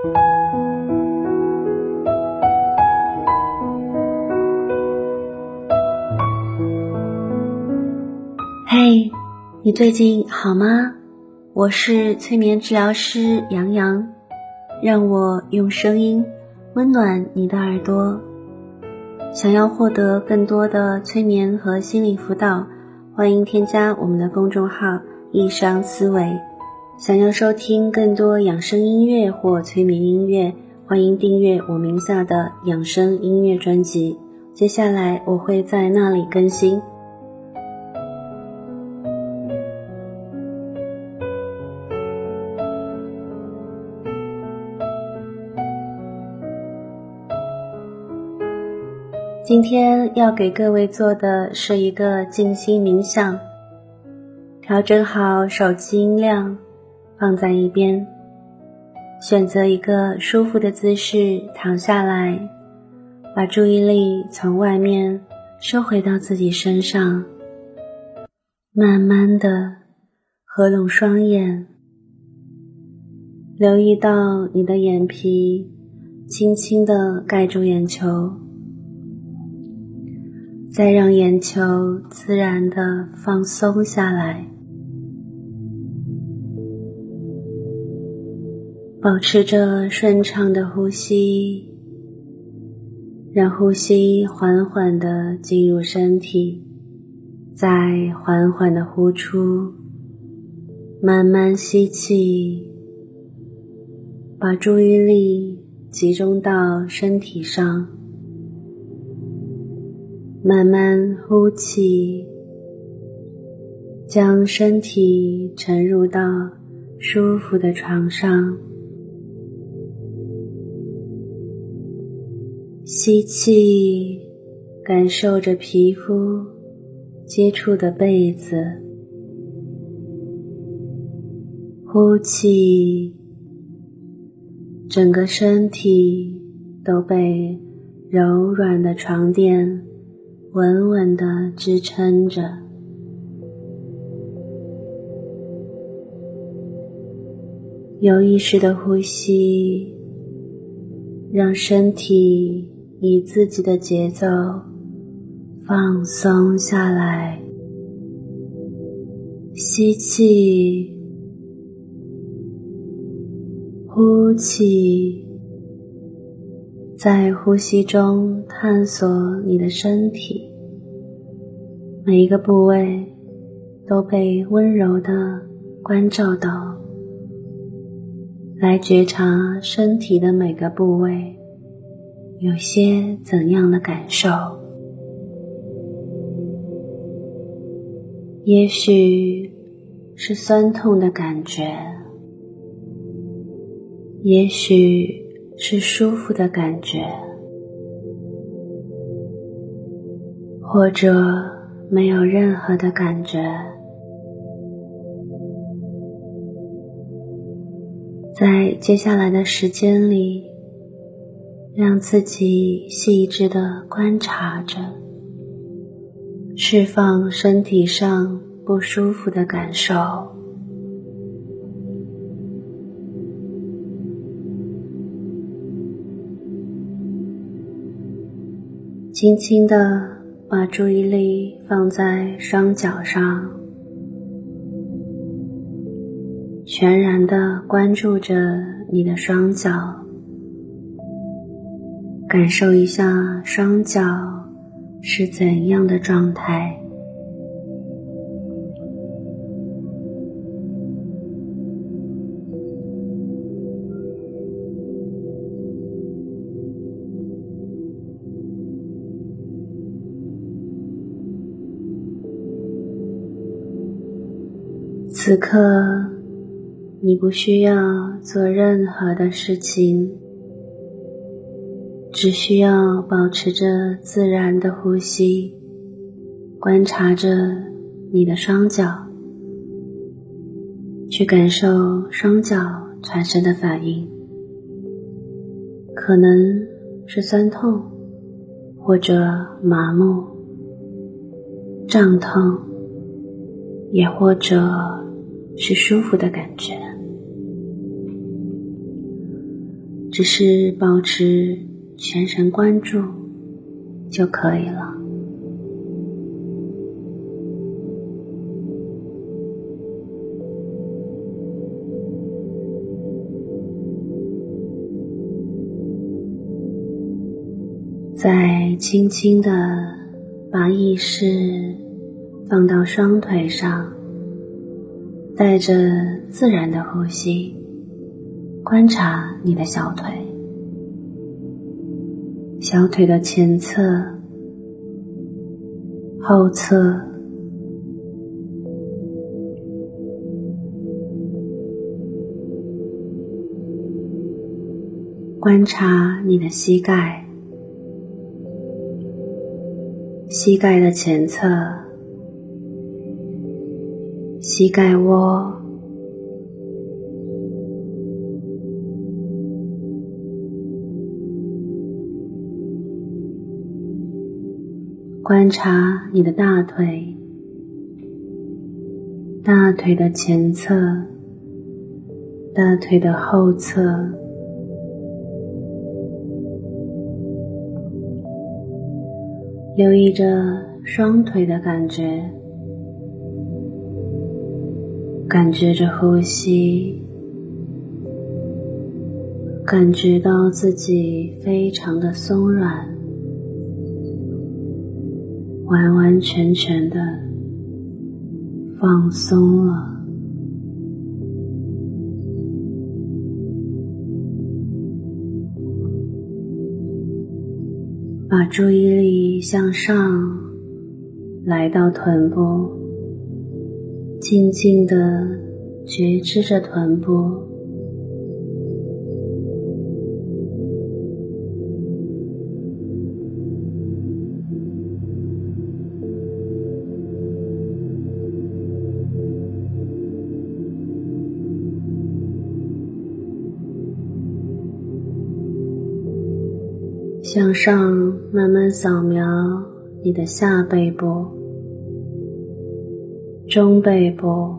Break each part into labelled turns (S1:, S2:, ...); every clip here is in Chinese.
S1: 嘿，你最近好吗？我是催眠治疗师杨洋，让我用声音温暖你的耳朵。想要获得更多的催眠和心理辅导，欢迎添加我们的公众号“易商思维”。想要收听更多养生音乐或催眠音乐，欢迎订阅我名下的养生音乐专辑。接下来我会在那里更新。今天要给各位做的是一个静心冥想。调整好手机音量，放在一边，选择一个舒服的姿势躺下来，把注意力从外面收回到自己身上，慢慢的合拢双眼，留意到你的眼皮轻轻的盖住眼球。再让眼球自然的放松下来，保持着顺畅的呼吸，让呼吸缓缓的进入身体，再缓缓的呼出，慢慢吸气，把注意力集中到身体上。慢慢呼气，将身体沉入到舒服的床上。吸气，感受着皮肤接触的被子；呼气，整个身体都被柔软的床垫。稳稳的支撑着，有意识的呼吸，让身体以自己的节奏放松下来。吸气，呼气。在呼吸中探索你的身体，每一个部位都被温柔的关照到，来觉察身体的每个部位有些怎样的感受。也许是酸痛的感觉，也许。是舒服的感觉，或者没有任何的感觉。在接下来的时间里，让自己细致的观察着，释放身体上不舒服的感受。轻轻的把注意力放在双脚上，全然的关注着你的双脚，感受一下双脚是怎样的状态。此刻，你不需要做任何的事情，只需要保持着自然的呼吸，观察着你的双脚，去感受双脚产生的反应，可能是酸痛，或者麻木、胀痛，也或者。是舒服的感觉。只是保持全神贯注就可以了。再轻轻的把意识放到双腿上，带着自然的呼吸，观察你的小腿，小腿的前侧、后侧，观察你的膝盖。膝盖的前侧，膝盖窝，观察你的大腿，大腿的前侧，大腿的后侧。留意着双腿的感觉，感觉着呼吸，感觉到自己非常的松软，完完全全的放松了。把注意力向上，来到臀部，静静的觉知着臀部。向上慢慢扫描你的下背部、中背部、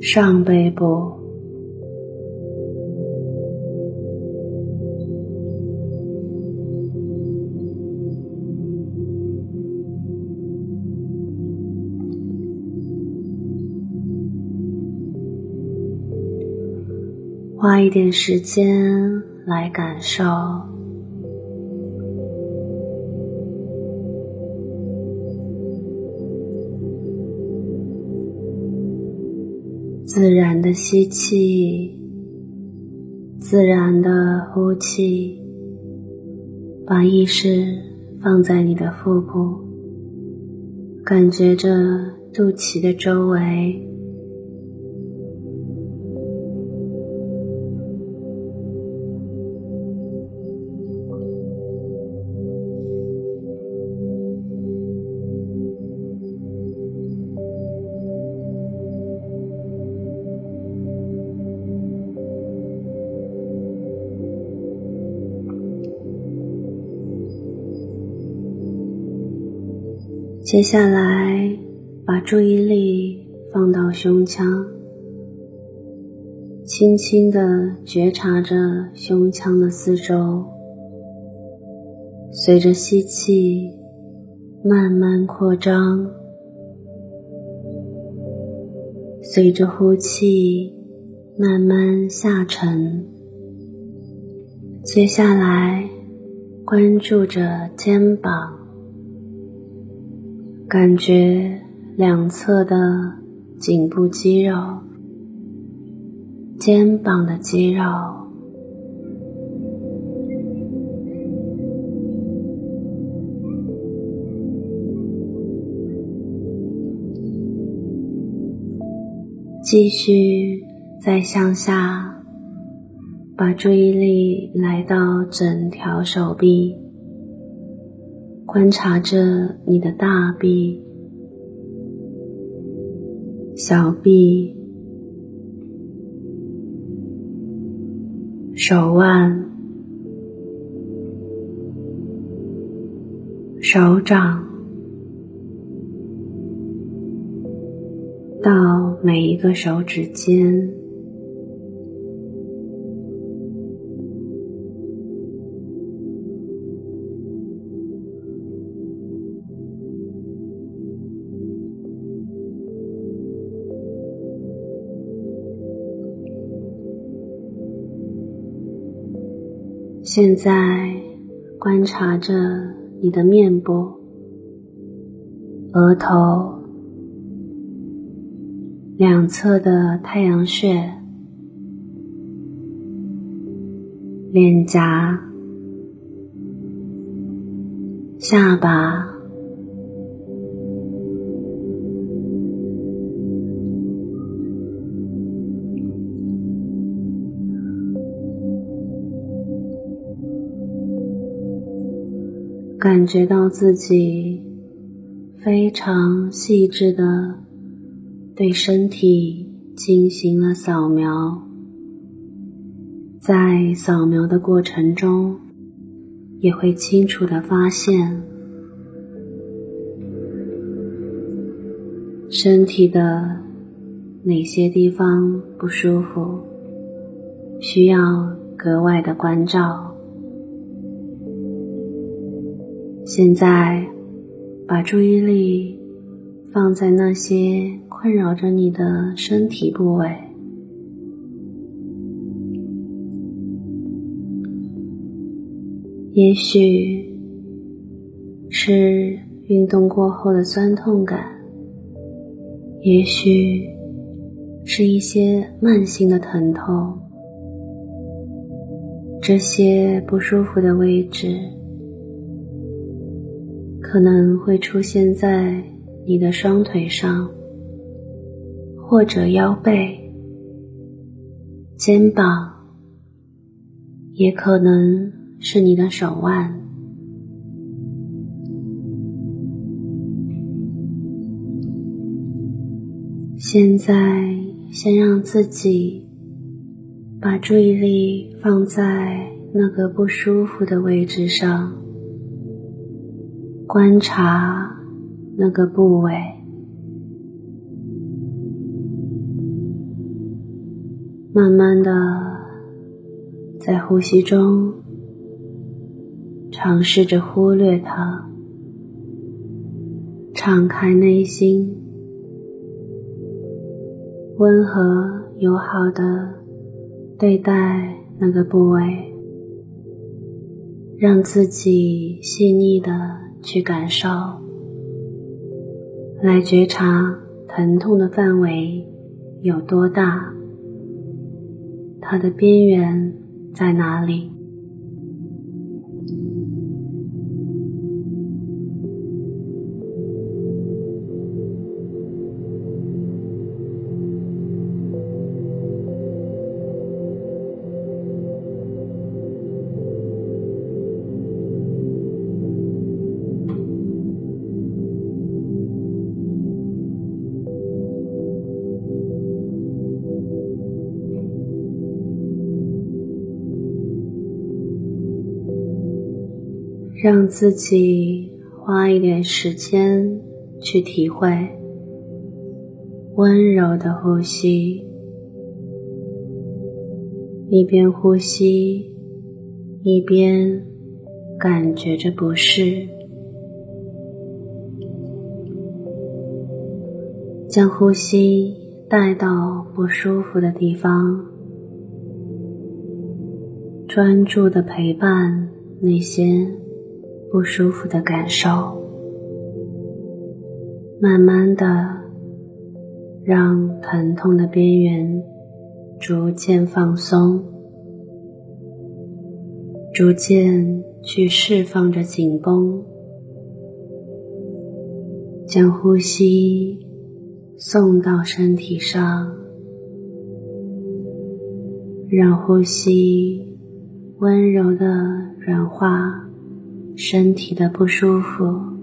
S1: 上背部，花一点时间。来感受自然的吸气，自然的呼气，把意识放在你的腹部，感觉着肚脐的周围。接下来，把注意力放到胸腔，轻轻的觉察着胸腔的四周，随着吸气慢慢扩张，随着呼气慢慢下沉。接下来，关注着肩膀。感觉两侧的颈部肌肉、肩膀的肌肉，继续再向下，把注意力来到整条手臂。观察着你的大臂、小臂、手腕、手掌，到每一个手指尖，现在观察着你的面部、额头、两侧的太阳穴、脸颊、下巴。感觉到自己非常细致的对身体进行了扫描，在扫描的过程中，也会清楚的发现身体的哪些地方不舒服，需要格外的关照。现在，把注意力放在那些困扰着你的身体部位，也许是运动过后的酸痛感，也许是一些慢性的疼痛，这些不舒服的位置。可能会出现在你的双腿上，或者腰背、肩膀，也可能是你的手腕。现在，先让自己把注意力放在那个不舒服的位置上。观察那个部位，慢慢的在呼吸中尝试着忽略它，敞开内心，温和友好的对待那个部位，让自己细腻的。去感受，来觉察疼痛的范围有多大，它的边缘在哪里。让自己花一点时间去体会温柔的呼吸，一边呼吸一边感觉着不适，将呼吸带到不舒服的地方，专注的陪伴那些。不舒服的感受，慢慢的让疼痛的边缘逐渐放松，逐渐去释放着紧绷，将呼吸送到身体上，让呼吸温柔的软化。身体的不舒服。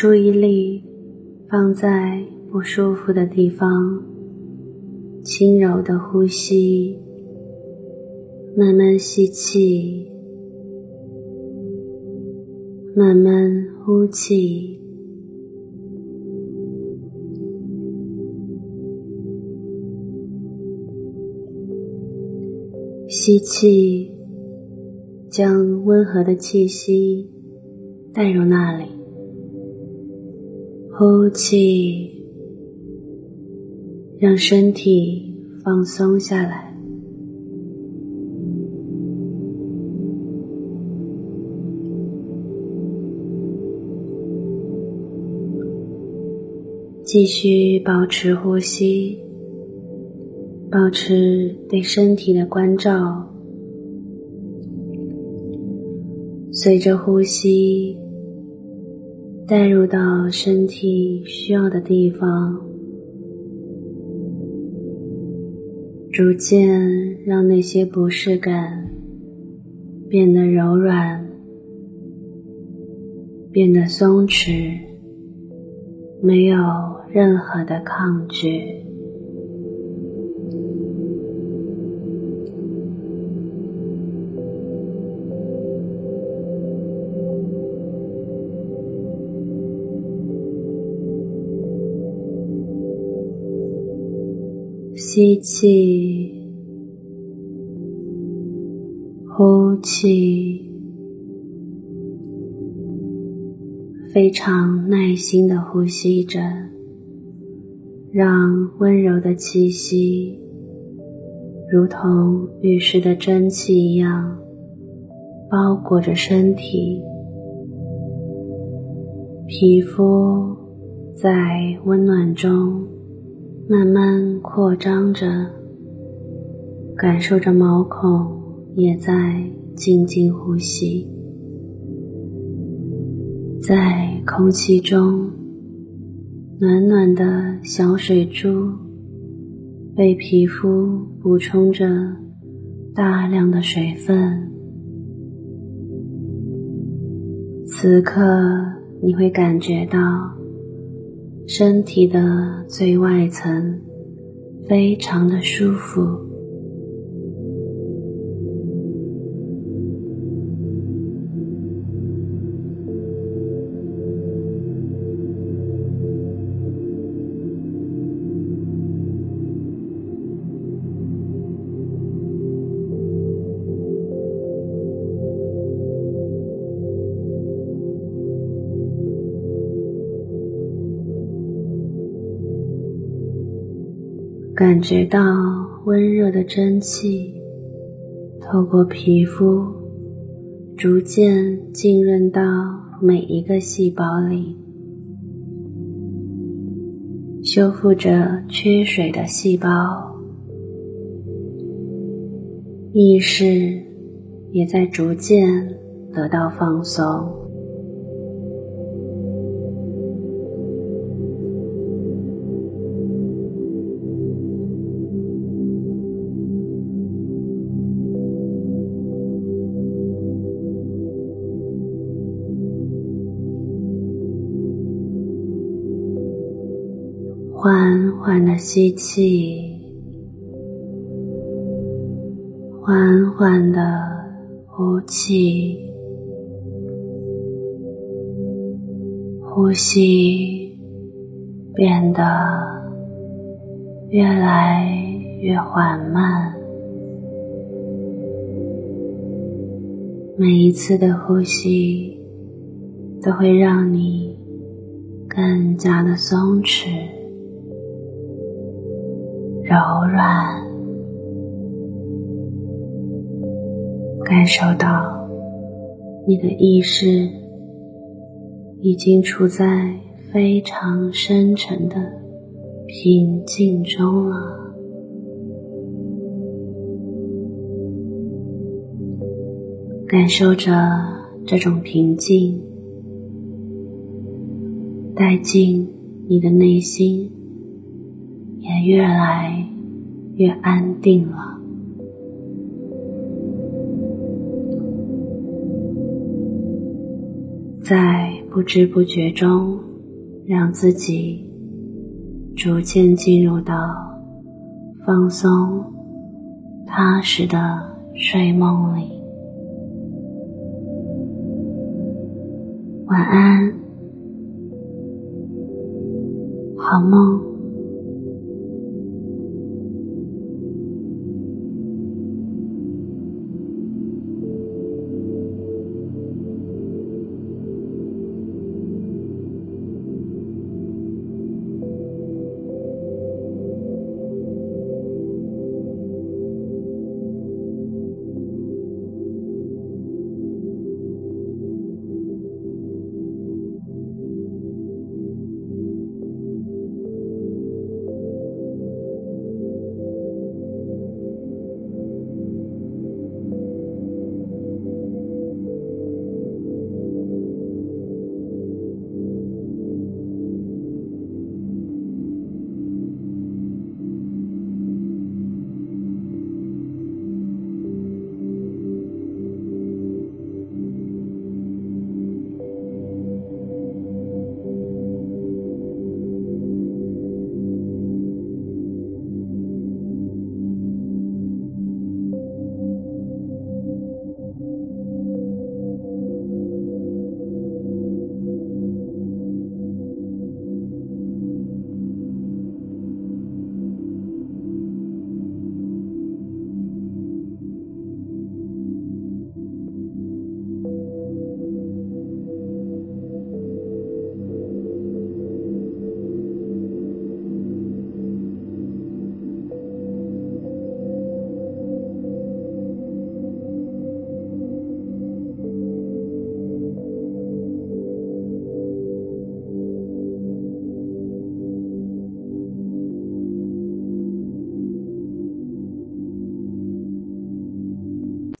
S1: 注意力放在不舒服的地方，轻柔的呼吸，慢慢吸气，慢慢呼气。吸气，将温和的气息带入那里。呼气，让身体放松下来。继续保持呼吸。保持对身体的关照，随着呼吸带入到身体需要的地方，逐渐让那些不适感变得柔软，变得松弛，没有任何的抗拒。吸气，呼气，非常耐心的呼吸着，让温柔的气息，如同浴室的蒸汽一样，包裹着身体，皮肤在温暖中。慢慢扩张着，感受着毛孔也在静静呼吸，在空气中，暖暖的小水珠被皮肤补充着大量的水分。此刻，你会感觉到。身体的最外层非常的舒服。感觉到温热的蒸汽透过皮肤，逐渐浸润到每一个细胞里，修复着缺水的细胞，意识也在逐渐得到放松。缓的吸气，缓缓的呼气，呼吸变得越来越缓慢。每一次的呼吸都会让你更加的松弛。柔软，感受到你的意识已经处在非常深沉的平静中了。感受着这种平静，带进你的内心。也越来越安定了，在不知不觉中，让自己逐渐进入到放松、踏实的睡梦里。晚安，好梦。